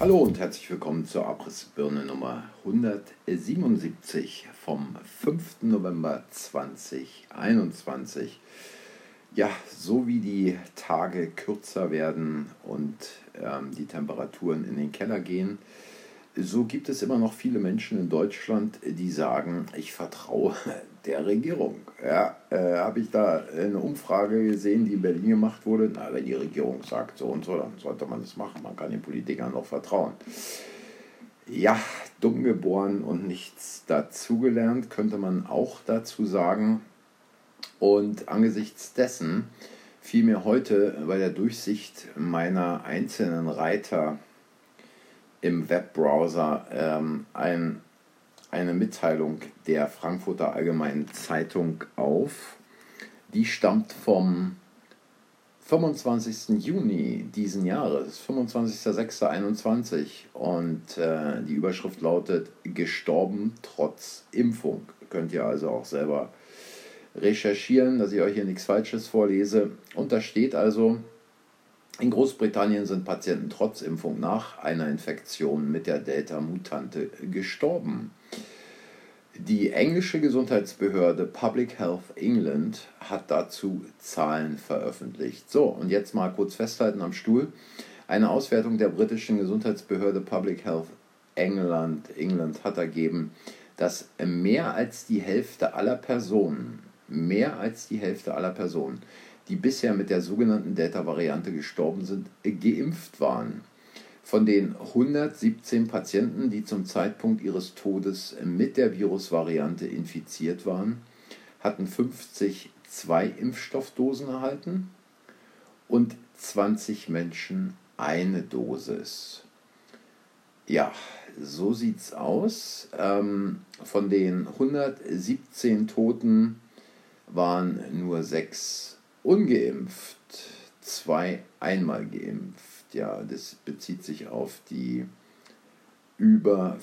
Hallo und herzlich willkommen zur Abrissbirne Nummer 177 vom 5. November 2021. Ja, so wie die Tage kürzer werden und ähm, die Temperaturen in den Keller gehen, so gibt es immer noch viele Menschen in Deutschland, die sagen, ich vertraue der Regierung. Ja, äh, habe ich da eine Umfrage gesehen, die in Berlin gemacht wurde. Na, wenn die Regierung sagt so und so, dann sollte man das machen. Man kann den Politikern noch vertrauen. Ja, dumm geboren und nichts dazugelernt, könnte man auch dazu sagen. Und angesichts dessen fiel mir heute bei der Durchsicht meiner einzelnen Reiter im Webbrowser ähm, ein eine Mitteilung der Frankfurter Allgemeinen Zeitung auf. Die stammt vom 25. Juni diesen Jahres, 25.06.21 und äh, die Überschrift lautet Gestorben trotz Impfung. Könnt ihr also auch selber recherchieren, dass ich euch hier nichts Falsches vorlese. Und da steht also, in Großbritannien sind Patienten trotz Impfung nach einer Infektion mit der Delta-Mutante gestorben. Die englische Gesundheitsbehörde Public Health England hat dazu Zahlen veröffentlicht. So, und jetzt mal kurz festhalten am Stuhl. Eine Auswertung der britischen Gesundheitsbehörde Public Health England, England hat ergeben, dass mehr als die Hälfte aller Personen, mehr als die Hälfte aller Personen, die bisher mit der sogenannten Delta-Variante gestorben sind, geimpft waren. Von den 117 Patienten, die zum Zeitpunkt ihres Todes mit der Virusvariante infiziert waren, hatten 50 zwei Impfstoffdosen erhalten und 20 Menschen eine Dosis. Ja, so sieht's aus. Ähm, von den 117 Toten waren nur sechs ungeimpft, zwei einmal geimpft. Ja, das bezieht sich auf die über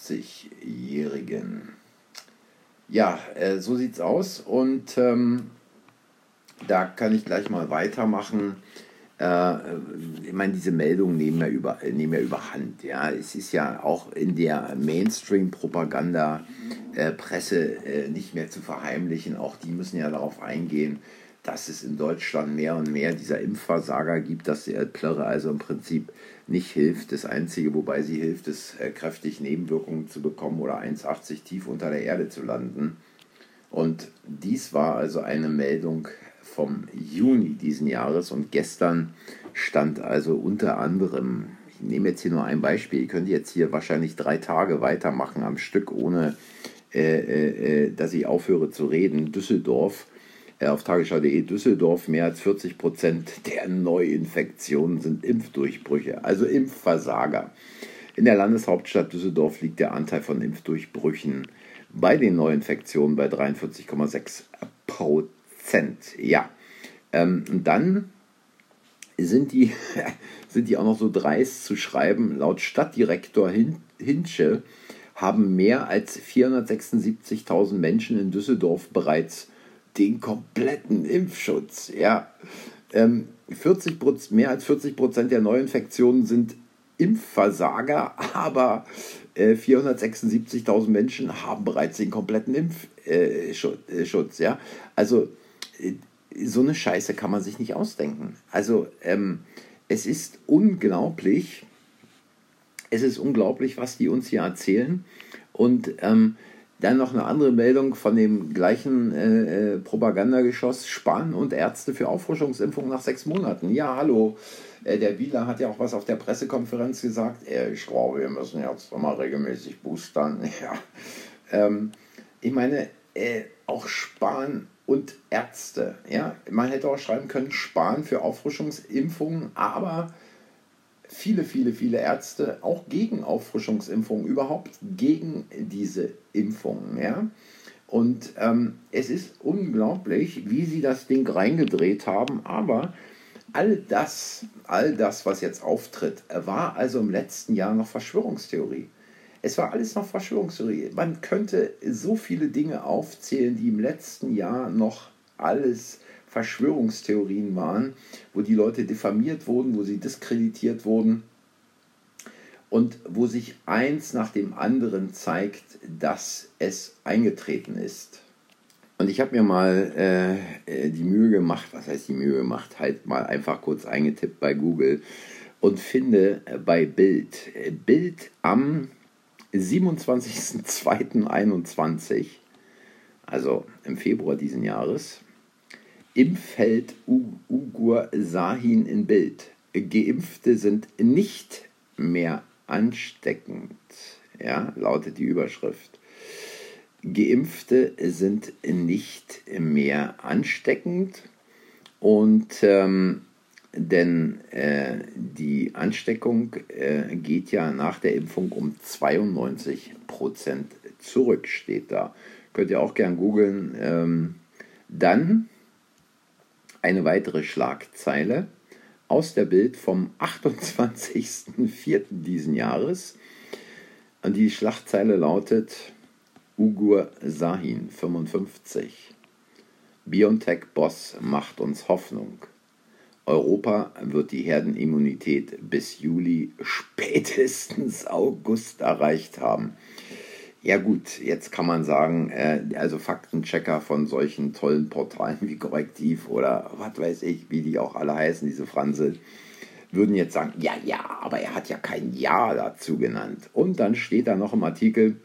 50-Jährigen. Ja, äh, so sieht's aus und ähm, da kann ich gleich mal weitermachen. Äh, ich meine, diese Meldungen nehmen ja, über, nehmen ja überhand. Ja. Es ist ja auch in der Mainstream-Propaganda äh, äh, nicht mehr zu verheimlichen. Auch die müssen ja darauf eingehen, dass es in Deutschland mehr und mehr dieser Impfversager gibt, dass der Plörre also im Prinzip nicht hilft. Das Einzige, wobei sie hilft, ist äh, kräftig Nebenwirkungen zu bekommen oder 1,80 tief unter der Erde zu landen. Und dies war also eine Meldung vom Juni diesen Jahres und gestern stand also unter anderem, ich nehme jetzt hier nur ein Beispiel, ihr könnt jetzt hier wahrscheinlich drei Tage weitermachen am Stück, ohne äh, äh, äh dass ich aufhöre zu reden. Düsseldorf auf tagesschau.de Düsseldorf mehr als 40 Prozent der Neuinfektionen sind Impfdurchbrüche, also Impfversager. In der Landeshauptstadt Düsseldorf liegt der Anteil von Impfdurchbrüchen bei den Neuinfektionen bei 43,6 Prozent. Ja, ähm, dann sind die, sind die auch noch so dreist zu schreiben, laut Stadtdirektor Hinsche haben mehr als 476.000 Menschen in Düsseldorf bereits den kompletten Impfschutz. Ja, ähm, 40 mehr als 40 Prozent der Neuinfektionen sind Impfversager, aber äh, 476.000 Menschen haben bereits den kompletten Impfschutz. Äh, ja, also äh, so eine Scheiße kann man sich nicht ausdenken. Also ähm, es ist unglaublich, es ist unglaublich, was die uns hier erzählen. Und ähm, dann noch eine andere Meldung von dem gleichen äh, äh, Propagandageschoss. Spahn und Ärzte für Auffrischungsimpfung nach sechs Monaten. Ja, hallo. Äh, der Wieler hat ja auch was auf der Pressekonferenz gesagt. Äh, ich glaube, wir müssen jetzt mal regelmäßig boostern. Ja. Ähm, ich meine, äh, auch Spahn und Ärzte. Ja, man hätte auch schreiben können, Spahn für Auffrischungsimpfungen, aber viele, viele, viele Ärzte auch gegen Auffrischungsimpfungen, überhaupt gegen diese Impfungen. Ja? Und ähm, es ist unglaublich, wie sie das Ding reingedreht haben, aber all das, all das, was jetzt auftritt, war also im letzten Jahr noch Verschwörungstheorie. Es war alles noch Verschwörungstheorie. Man könnte so viele Dinge aufzählen, die im letzten Jahr noch alles Verschwörungstheorien waren, wo die Leute diffamiert wurden, wo sie diskreditiert wurden. und wo sich eins nach dem anderen zeigt, dass es eingetreten ist. Und ich habe mir mal äh, die Mühe gemacht, was heißt die Mühe gemacht, halt mal einfach kurz eingetippt bei Google und finde bei Bild, Bild am 27.02.21, also im Februar diesen Jahres, im Feld Ugur Sahin in Bild. Geimpfte sind nicht mehr ansteckend, ja, lautet die Überschrift. Geimpfte sind nicht mehr ansteckend und ähm, denn äh, die Ansteckung äh, geht ja nach der Impfung um 92 Prozent zurück, steht da. Könnt ihr auch gern googeln. Ähm, dann eine weitere Schlagzeile aus der Bild vom 28.04. diesen Jahres. Und die Schlagzeile lautet Ugur Sahin 55. BioNTech-Boss macht uns Hoffnung. Europa wird die Herdenimmunität bis Juli, spätestens August erreicht haben. Ja gut, jetzt kann man sagen, äh, also Faktenchecker von solchen tollen Portalen wie Korrektiv oder was weiß ich, wie die auch alle heißen, diese Franse, würden jetzt sagen, ja, ja, aber er hat ja kein Ja dazu genannt. Und dann steht da noch im Artikel,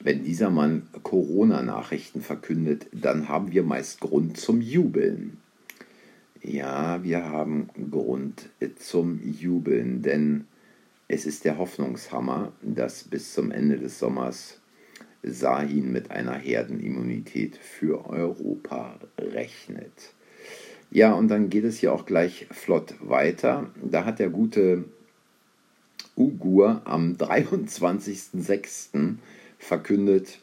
wenn dieser Mann Corona-Nachrichten verkündet, dann haben wir meist Grund zum Jubeln. Ja, wir haben Grund zum Jubeln, denn es ist der Hoffnungshammer, dass bis zum Ende des Sommers Sahin mit einer Herdenimmunität für Europa rechnet. Ja, und dann geht es hier auch gleich flott weiter. Da hat der gute Ugur am 23.06. verkündet,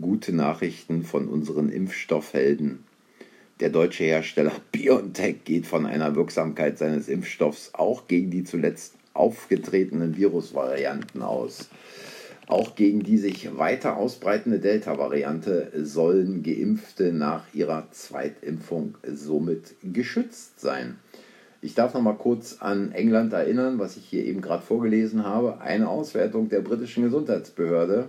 gute Nachrichten von unseren Impfstoffhelden. Der deutsche Hersteller BioNTech geht von einer Wirksamkeit seines Impfstoffs auch gegen die zuletzt aufgetretenen Virusvarianten aus. Auch gegen die sich weiter ausbreitende Delta-Variante sollen Geimpfte nach ihrer Zweitimpfung somit geschützt sein. Ich darf noch mal kurz an England erinnern, was ich hier eben gerade vorgelesen habe. Eine Auswertung der britischen Gesundheitsbehörde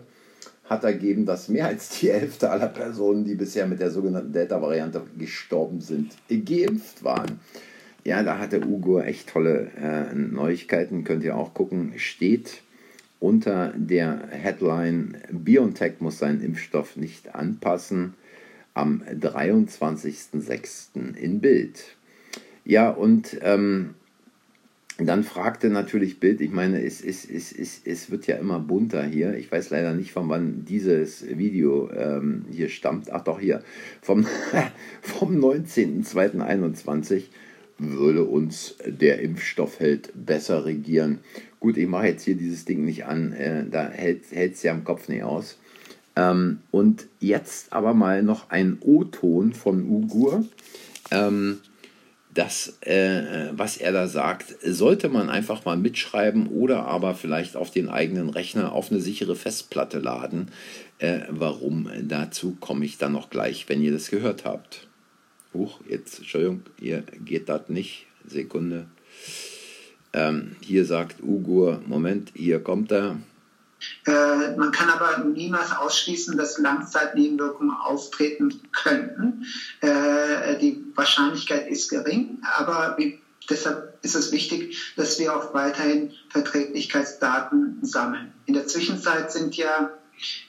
hat ergeben, dass mehr als die Hälfte aller Personen, die bisher mit der sogenannten Delta-Variante gestorben sind, geimpft waren. Ja, da hatte Ugo echt tolle äh, Neuigkeiten, könnt ihr auch gucken. Steht unter der Headline BioNTech muss seinen Impfstoff nicht anpassen am 23.06. in Bild. Ja, und ähm, dann fragte natürlich Bild, ich meine, es, es, es, es, es wird ja immer bunter hier. Ich weiß leider nicht, von wann dieses Video ähm, hier stammt. Ach doch, hier, vom, vom 19.02.21 würde uns der Impfstoffheld besser regieren. Gut, ich mache jetzt hier dieses Ding nicht an, äh, da hält es ja am Kopf nicht aus. Ähm, und jetzt aber mal noch ein O-Ton von Ugur. Ähm, das, äh, was er da sagt, sollte man einfach mal mitschreiben oder aber vielleicht auf den eigenen Rechner auf eine sichere Festplatte laden. Äh, warum? Dazu komme ich dann noch gleich, wenn ihr das gehört habt. Huch, jetzt, Entschuldigung, hier geht das nicht. Sekunde. Ähm, hier sagt Ugur, Moment, hier kommt er. Äh, man kann aber niemals ausschließen, dass Langzeitnebenwirkungen auftreten könnten. Äh, die Wahrscheinlichkeit ist gering, aber wie, deshalb ist es wichtig, dass wir auch weiterhin Verträglichkeitsdaten sammeln. In der Zwischenzeit sind ja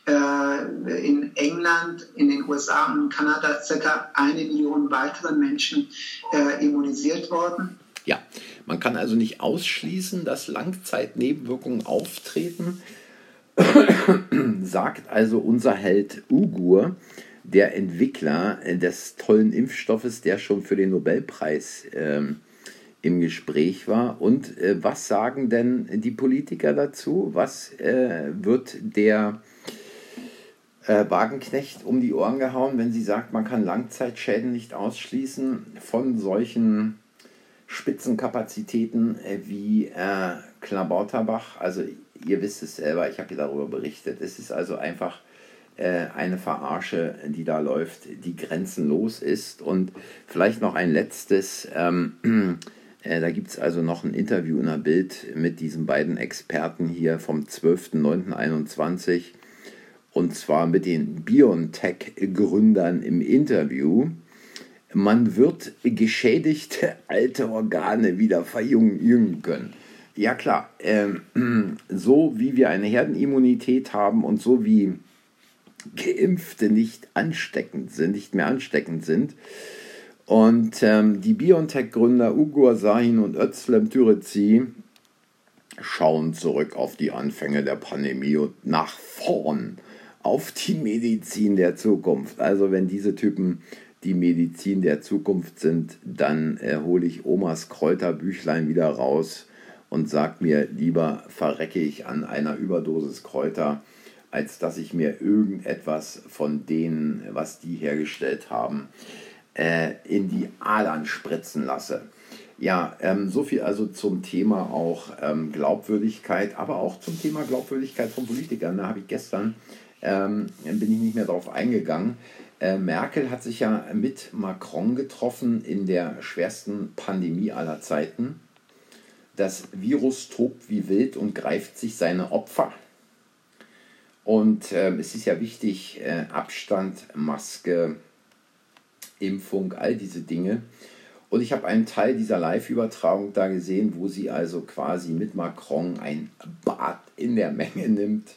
in England, in den USA und in Kanada circa eine Million weitere Menschen äh, immunisiert worden. Ja, man kann also nicht ausschließen, dass Langzeitnebenwirkungen auftreten, sagt also unser Held Ugur, der Entwickler des tollen Impfstoffes, der schon für den Nobelpreis ähm, im Gespräch war. Und äh, was sagen denn die Politiker dazu? Was äh, wird der äh, Wagenknecht um die Ohren gehauen, wenn sie sagt, man kann Langzeitschäden nicht ausschließen von solchen Spitzenkapazitäten äh, wie äh, Klabauterbach. Also ihr wisst es selber, ich habe hier darüber berichtet. Es ist also einfach äh, eine Verarsche, die da läuft, die grenzenlos ist. Und vielleicht noch ein letztes. Ähm, Äh, da gibt es also noch ein Interview in der Bild mit diesen beiden Experten hier vom 12.09.21 und zwar mit den BioNTech-Gründern im Interview. Man wird geschädigte alte Organe wieder verjüngen können. Ja klar, äh, so wie wir eine Herdenimmunität haben und so wie Geimpfte nicht ansteckend sind, nicht mehr ansteckend sind, und ähm, die BioNTech-Gründer Ugur Sahin und Özlem Türeci schauen zurück auf die Anfänge der Pandemie und nach vorn auf die Medizin der Zukunft. Also wenn diese Typen die Medizin der Zukunft sind, dann äh, hole ich Omas Kräuterbüchlein wieder raus und sag mir, lieber verrecke ich an einer Überdosis Kräuter, als dass ich mir irgendetwas von denen, was die hergestellt haben, äh, in die Adern spritzen lasse. Ja, ähm, so viel also zum Thema auch ähm, Glaubwürdigkeit, aber auch zum Thema Glaubwürdigkeit von Politikern. Da habe ich gestern, ähm, bin ich nicht mehr darauf eingegangen. Äh, Merkel hat sich ja mit Macron getroffen in der schwersten Pandemie aller Zeiten. Das Virus tobt wie wild und greift sich seine Opfer. Und äh, es ist ja wichtig, äh, Abstand, Maske, Impfung, all diese Dinge. Und ich habe einen Teil dieser Live-Übertragung da gesehen, wo sie also quasi mit Macron ein Bad in der Menge nimmt.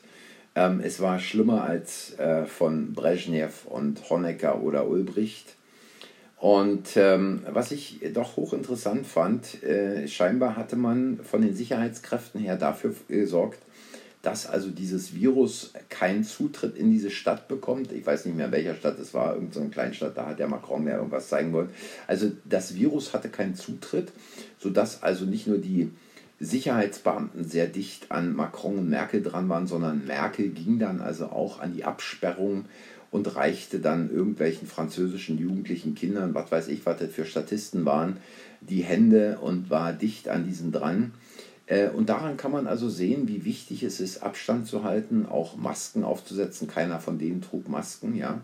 Ähm, es war schlimmer als äh, von Brezhnev und Honecker oder Ulbricht. Und ähm, was ich doch hochinteressant fand, äh, scheinbar hatte man von den Sicherheitskräften her dafür gesorgt, dass also dieses Virus keinen Zutritt in diese Stadt bekommt. Ich weiß nicht mehr, welcher Stadt es war, irgendeine so Kleinstadt, da hat der Macron ja irgendwas zeigen wollen. Also das Virus hatte keinen Zutritt, sodass also nicht nur die Sicherheitsbeamten sehr dicht an Macron und Merkel dran waren, sondern Merkel ging dann also auch an die Absperrung und reichte dann irgendwelchen französischen jugendlichen Kindern, was weiß ich, was das für Statisten waren, die Hände und war dicht an diesen dran. Äh, und daran kann man also sehen, wie wichtig es ist, Abstand zu halten, auch Masken aufzusetzen. Keiner von denen trug Masken, ja.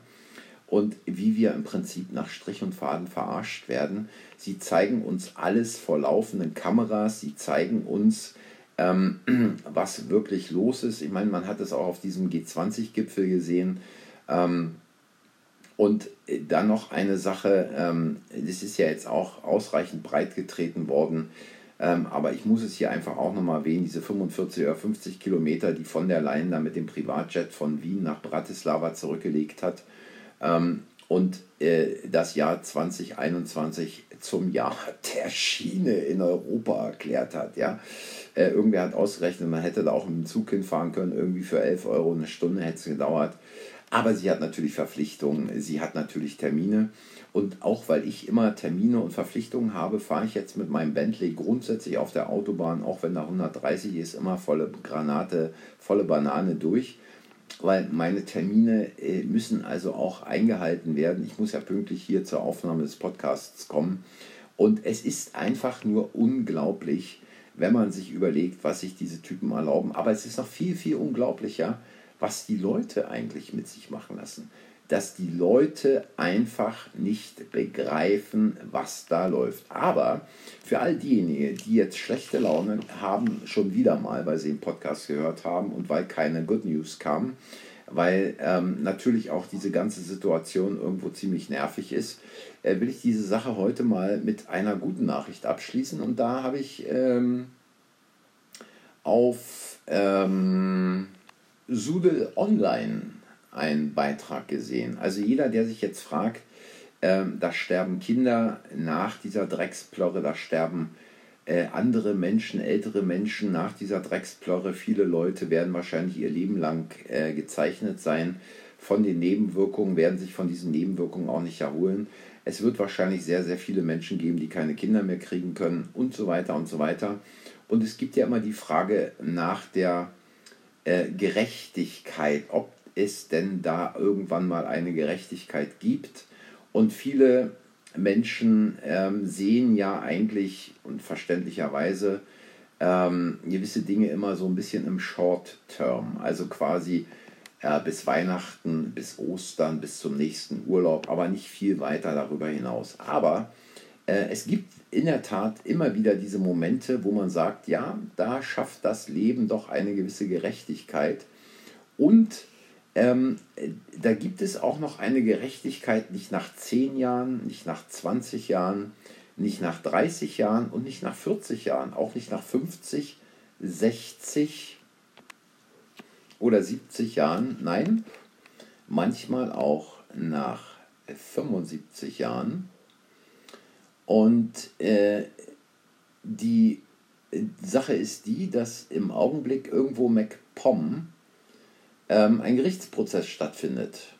Und wie wir im Prinzip nach Strich und Faden verarscht werden. Sie zeigen uns alles vor laufenden Kameras, sie zeigen uns, ähm, was wirklich los ist. Ich meine, man hat es auch auf diesem G20-Gipfel gesehen. Ähm, und dann noch eine Sache, ähm, das ist ja jetzt auch ausreichend breit getreten worden. Ähm, aber ich muss es hier einfach auch nochmal erwähnen, diese 45 oder 50 Kilometer, die von der Leyen da mit dem Privatjet von Wien nach Bratislava zurückgelegt hat ähm, und äh, das Jahr 2021 zum Jahr der Schiene in Europa erklärt hat. Ja? Äh, irgendwer hat ausgerechnet, man hätte da auch mit dem Zug hinfahren können, irgendwie für 11 Euro eine Stunde hätte es gedauert. Aber sie hat natürlich Verpflichtungen, sie hat natürlich Termine. Und auch weil ich immer Termine und Verpflichtungen habe, fahre ich jetzt mit meinem Bentley grundsätzlich auf der Autobahn, auch wenn da 130 ist, immer volle Granate, volle Banane durch. Weil meine Termine äh, müssen also auch eingehalten werden. Ich muss ja pünktlich hier zur Aufnahme des Podcasts kommen. Und es ist einfach nur unglaublich, wenn man sich überlegt, was sich diese Typen erlauben. Aber es ist noch viel, viel unglaublicher, was die Leute eigentlich mit sich machen lassen dass die Leute einfach nicht begreifen, was da läuft. Aber für all diejenigen, die jetzt schlechte Laune haben, schon wieder mal, weil sie den Podcast gehört haben und weil keine Good News kam, weil ähm, natürlich auch diese ganze Situation irgendwo ziemlich nervig ist, äh, will ich diese Sache heute mal mit einer guten Nachricht abschließen. Und da habe ich ähm, auf ähm, Sudel Online einen Beitrag gesehen. Also jeder, der sich jetzt fragt, ähm, da sterben Kinder nach dieser Drecksplorre, da sterben äh, andere Menschen, ältere Menschen nach dieser Drecksplorre. Viele Leute werden wahrscheinlich ihr Leben lang äh, gezeichnet sein von den Nebenwirkungen, werden sich von diesen Nebenwirkungen auch nicht erholen. Es wird wahrscheinlich sehr, sehr viele Menschen geben, die keine Kinder mehr kriegen können und so weiter und so weiter. Und es gibt ja immer die Frage nach der äh, Gerechtigkeit, ob es denn da irgendwann mal eine Gerechtigkeit gibt. Und viele Menschen ähm, sehen ja eigentlich und verständlicherweise ähm, gewisse Dinge immer so ein bisschen im Short Term, also quasi äh, bis Weihnachten, bis Ostern, bis zum nächsten Urlaub, aber nicht viel weiter darüber hinaus. Aber äh, es gibt in der Tat immer wieder diese Momente, wo man sagt, ja, da schafft das Leben doch eine gewisse Gerechtigkeit. Und ähm, da gibt es auch noch eine Gerechtigkeit nicht nach 10 Jahren, nicht nach 20 Jahren, nicht nach 30 Jahren und nicht nach 40 Jahren, auch nicht nach 50, 60 oder 70 Jahren. Nein, manchmal auch nach 75 Jahren. Und äh, die Sache ist die, dass im Augenblick irgendwo MacPom ähm, ein Gerichtsprozess stattfindet.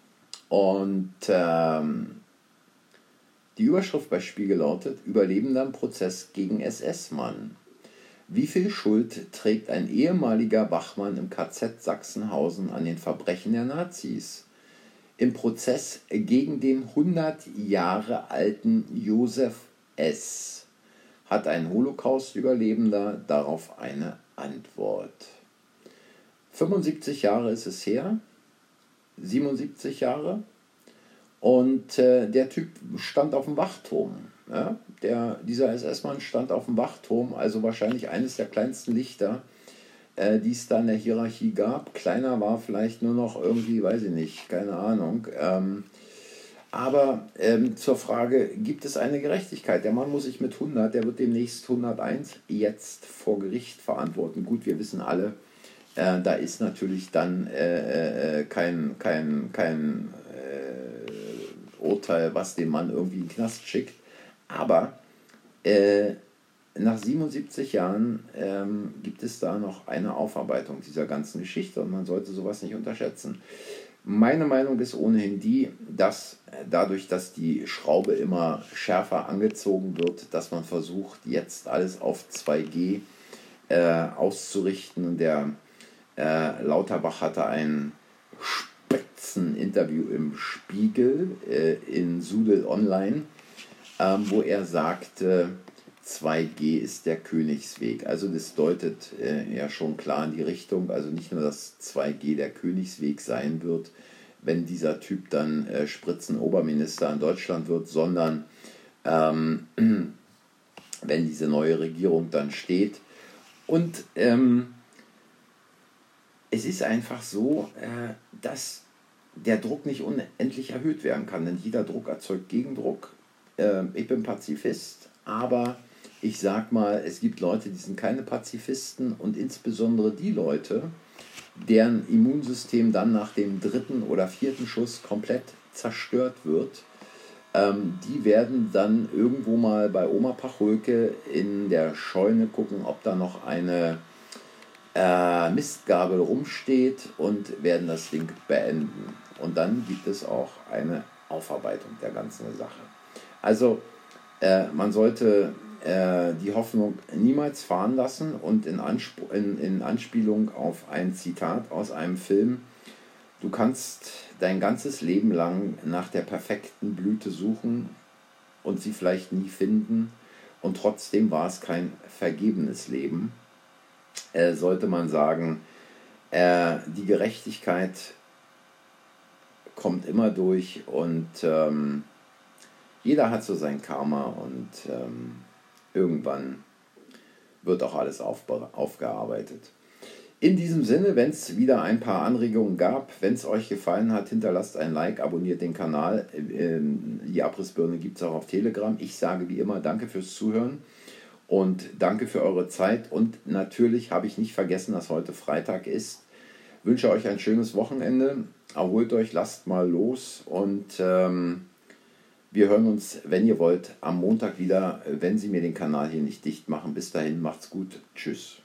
Und ähm, die Überschrift bei Spiegel lautet: Überlebender Prozess gegen SS-Mann. Wie viel Schuld trägt ein ehemaliger Wachmann im KZ Sachsenhausen an den Verbrechen der Nazis? Im Prozess gegen den 100 Jahre alten Josef S. hat ein Holocaust-Überlebender darauf eine Antwort. 75 Jahre ist es her, 77 Jahre, und äh, der Typ stand auf dem Wachturm. Ja? Der, dieser SS-Mann stand auf dem Wachturm, also wahrscheinlich eines der kleinsten Lichter, äh, die es da in der Hierarchie gab. Kleiner war vielleicht nur noch irgendwie, weiß ich nicht, keine Ahnung. Ähm, aber ähm, zur Frage, gibt es eine Gerechtigkeit? Der Mann muss sich mit 100, der wird demnächst 101 jetzt vor Gericht verantworten. Gut, wir wissen alle, äh, da ist natürlich dann äh, äh kein, kein, kein äh, Urteil, was den Mann irgendwie in den Knast schickt. Aber äh, nach 77 Jahren ähm, gibt es da noch eine Aufarbeitung dieser ganzen Geschichte und man sollte sowas nicht unterschätzen. Meine Meinung ist ohnehin die, dass dadurch, dass die Schraube immer schärfer angezogen wird, dass man versucht, jetzt alles auf 2G äh, auszurichten. Der äh, Lauterbach hatte ein Spitzen-Interview im Spiegel äh, in Sudel Online, ähm, wo er sagte, 2G ist der Königsweg. Also das deutet äh, ja schon klar in die Richtung. Also nicht nur, dass 2G der Königsweg sein wird, wenn dieser Typ dann äh, Spritzenoberminister in Deutschland wird, sondern ähm, wenn diese neue Regierung dann steht. Und ähm, es ist einfach so, äh, dass der Druck nicht unendlich erhöht werden kann, denn jeder Druck erzeugt Gegendruck. Äh, ich bin Pazifist, aber ich sag mal, es gibt Leute, die sind keine Pazifisten und insbesondere die Leute, deren Immunsystem dann nach dem dritten oder vierten Schuss komplett zerstört wird, ähm, die werden dann irgendwo mal bei Oma Pachulke in der Scheune gucken, ob da noch eine äh, Mistgabel rumsteht und werden das Ding beenden. Und dann gibt es auch eine Aufarbeitung der ganzen Sache. Also äh, man sollte äh, die Hoffnung niemals fahren lassen und in, Anspr in, in Anspielung auf ein Zitat aus einem Film, du kannst dein ganzes Leben lang nach der perfekten Blüte suchen und sie vielleicht nie finden und trotzdem war es kein vergebenes Leben, äh, sollte man sagen, äh, die Gerechtigkeit kommt immer durch und ähm, jeder hat so sein Karma und ähm, irgendwann wird auch alles aufgearbeitet. In diesem Sinne, wenn es wieder ein paar Anregungen gab, wenn es euch gefallen hat, hinterlasst ein Like, abonniert den Kanal. Ähm, die Abrissbirne gibt es auch auf Telegram. Ich sage wie immer Danke fürs Zuhören und danke für eure Zeit. Und natürlich habe ich nicht vergessen, dass heute Freitag ist. Ich wünsche euch ein schönes Wochenende. Erholt euch, lasst mal los und ähm, wir hören uns, wenn ihr wollt, am Montag wieder, wenn Sie mir den Kanal hier nicht dicht machen. Bis dahin, macht's gut. Tschüss.